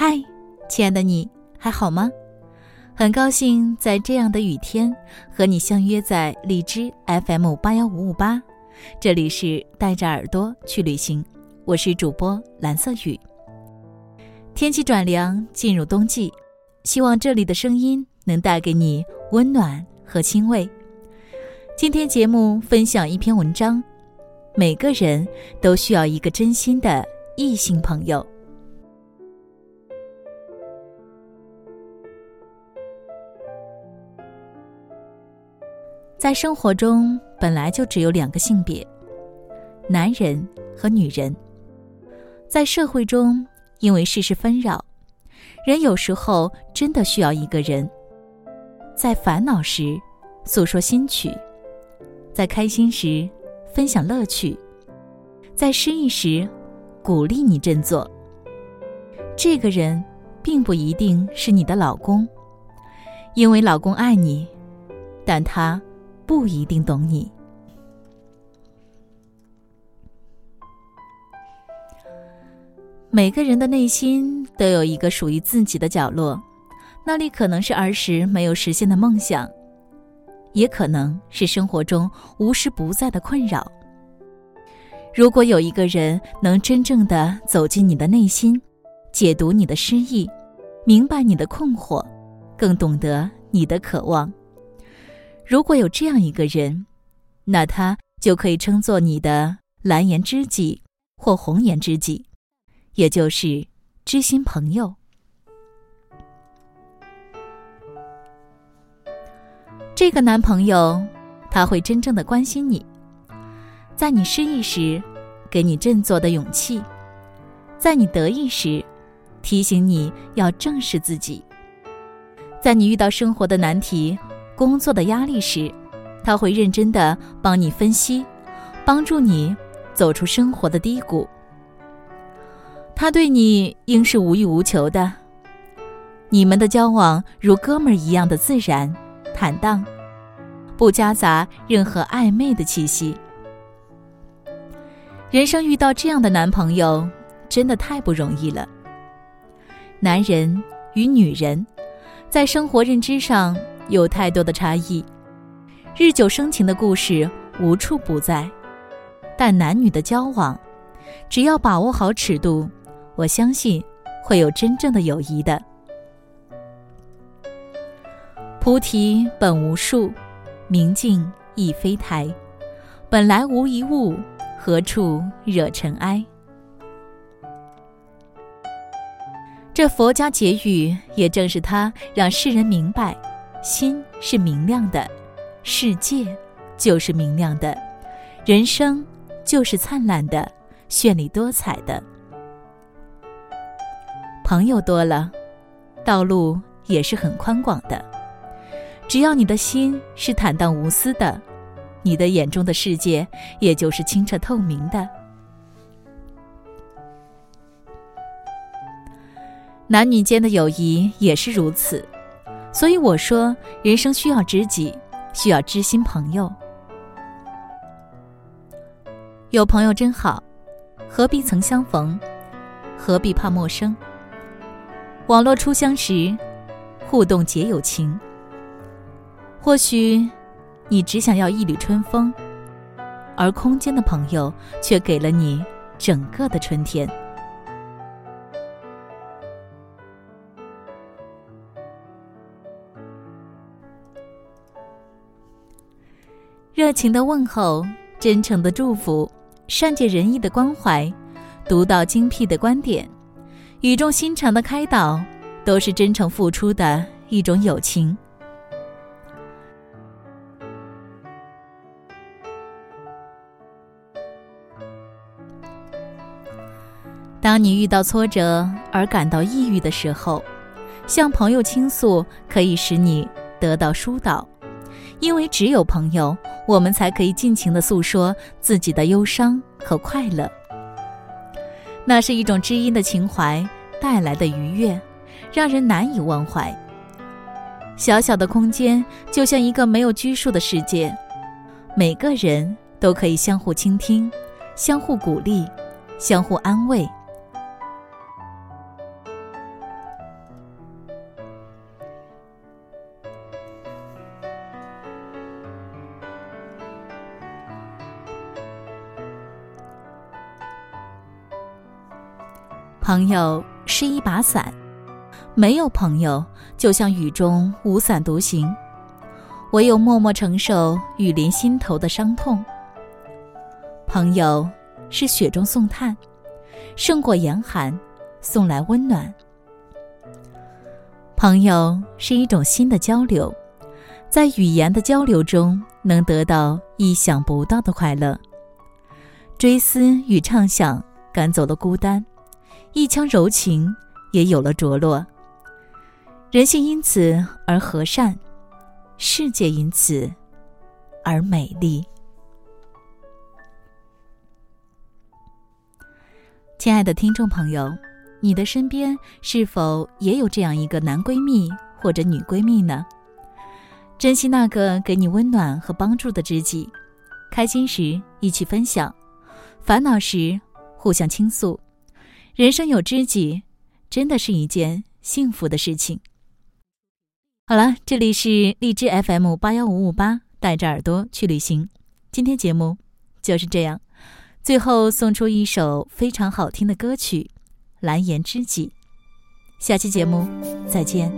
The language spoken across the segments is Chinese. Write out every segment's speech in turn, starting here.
嗨，亲爱的你还好吗？很高兴在这样的雨天和你相约在荔枝 FM 八幺五五八，这里是带着耳朵去旅行，我是主播蓝色雨。天气转凉，进入冬季，希望这里的声音能带给你温暖和欣慰。今天节目分享一篇文章，每个人都需要一个真心的异性朋友。在生活中，本来就只有两个性别，男人和女人。在社会中，因为世事纷扰，人有时候真的需要一个人，在烦恼时诉说心曲，在开心时分享乐趣，在失意时鼓励你振作。这个人并不一定是你的老公，因为老公爱你，但他。不一定懂你。每个人的内心都有一个属于自己的角落，那里可能是儿时没有实现的梦想，也可能是生活中无时不在的困扰。如果有一个人能真正的走进你的内心，解读你的失意，明白你的困惑，更懂得你的渴望。如果有这样一个人，那他就可以称作你的蓝颜知己或红颜知己，也就是知心朋友。这个男朋友，他会真正的关心你，在你失意时给你振作的勇气，在你得意时提醒你要正视自己，在你遇到生活的难题。工作的压力时，他会认真的帮你分析，帮助你走出生活的低谷。他对你应是无欲无求的，你们的交往如哥们儿一样的自然、坦荡，不夹杂任何暧昧的气息。人生遇到这样的男朋友，真的太不容易了。男人与女人，在生活认知上。有太多的差异，日久生情的故事无处不在，但男女的交往，只要把握好尺度，我相信会有真正的友谊的。菩提本无树，明镜亦非台，本来无一物，何处惹尘埃？这佛家结语，也正是他让世人明白。心是明亮的，世界就是明亮的，人生就是灿烂的、绚丽多彩的。朋友多了，道路也是很宽广的。只要你的心是坦荡无私的，你的眼中的世界也就是清澈透明的。男女间的友谊也是如此。所以我说，人生需要知己，需要知心朋友。有朋友真好，何必曾相逢？何必怕陌生？网络初相识，互动结友情。或许你只想要一缕春风，而空间的朋友却给了你整个的春天。热情的问候，真诚的祝福，善解人意的关怀，独到精辟的观点，语重心长的开导，都是真诚付出的一种友情。当你遇到挫折而感到抑郁的时候，向朋友倾诉，可以使你得到疏导。因为只有朋友，我们才可以尽情的诉说自己的忧伤和快乐。那是一种知音的情怀带来的愉悦，让人难以忘怀。小小的空间就像一个没有拘束的世界，每个人都可以相互倾听，相互鼓励，相互安慰。朋友是一把伞，没有朋友就像雨中无伞独行，唯有默默承受雨淋心头的伤痛。朋友是雪中送炭，胜过严寒，送来温暖。朋友是一种新的交流，在语言的交流中能得到意想不到的快乐。追思与畅想赶走了孤单，一腔柔情也有了着落。人性因此而和善，世界因此而美丽。亲爱的听众朋友。你的身边是否也有这样一个男闺蜜或者女闺蜜呢？珍惜那个给你温暖和帮助的知己，开心时一起分享，烦恼时互相倾诉。人生有知己，真的是一件幸福的事情。好了，这里是荔枝 FM 八幺五五八，带着耳朵去旅行。今天节目就是这样，最后送出一首非常好听的歌曲。蓝颜知己，下期节目再见。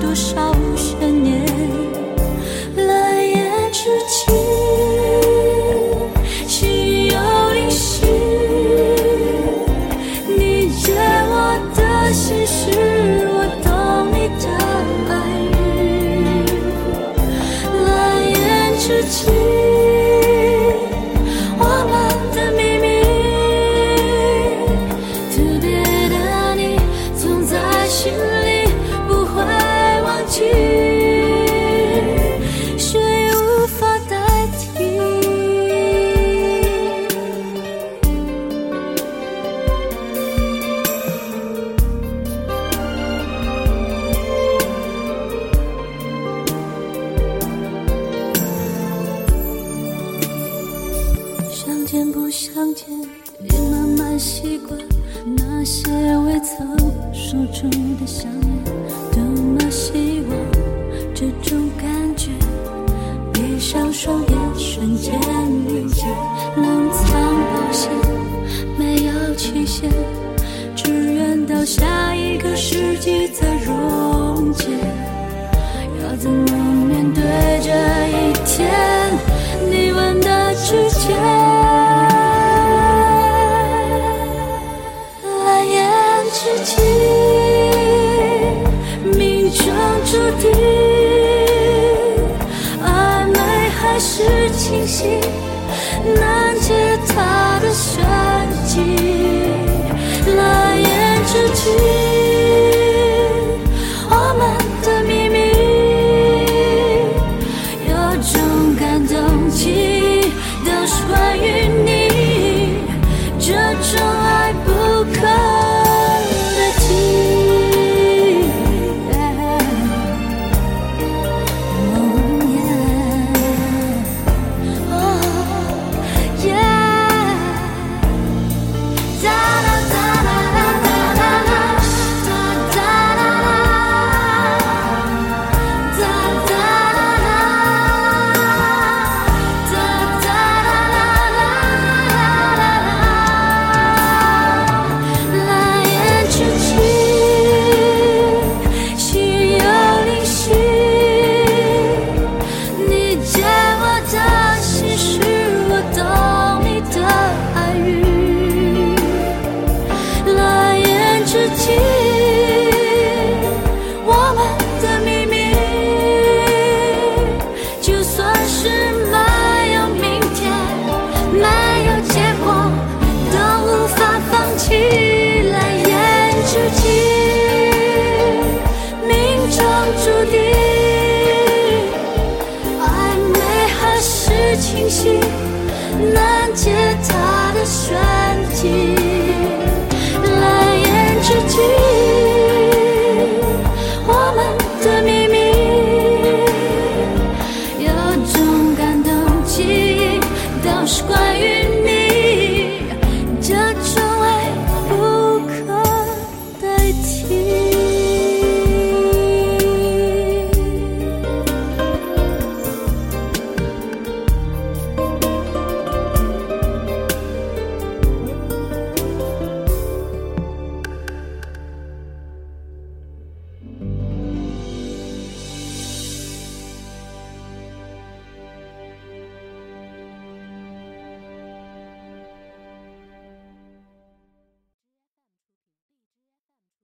多少悬难解他的玄机。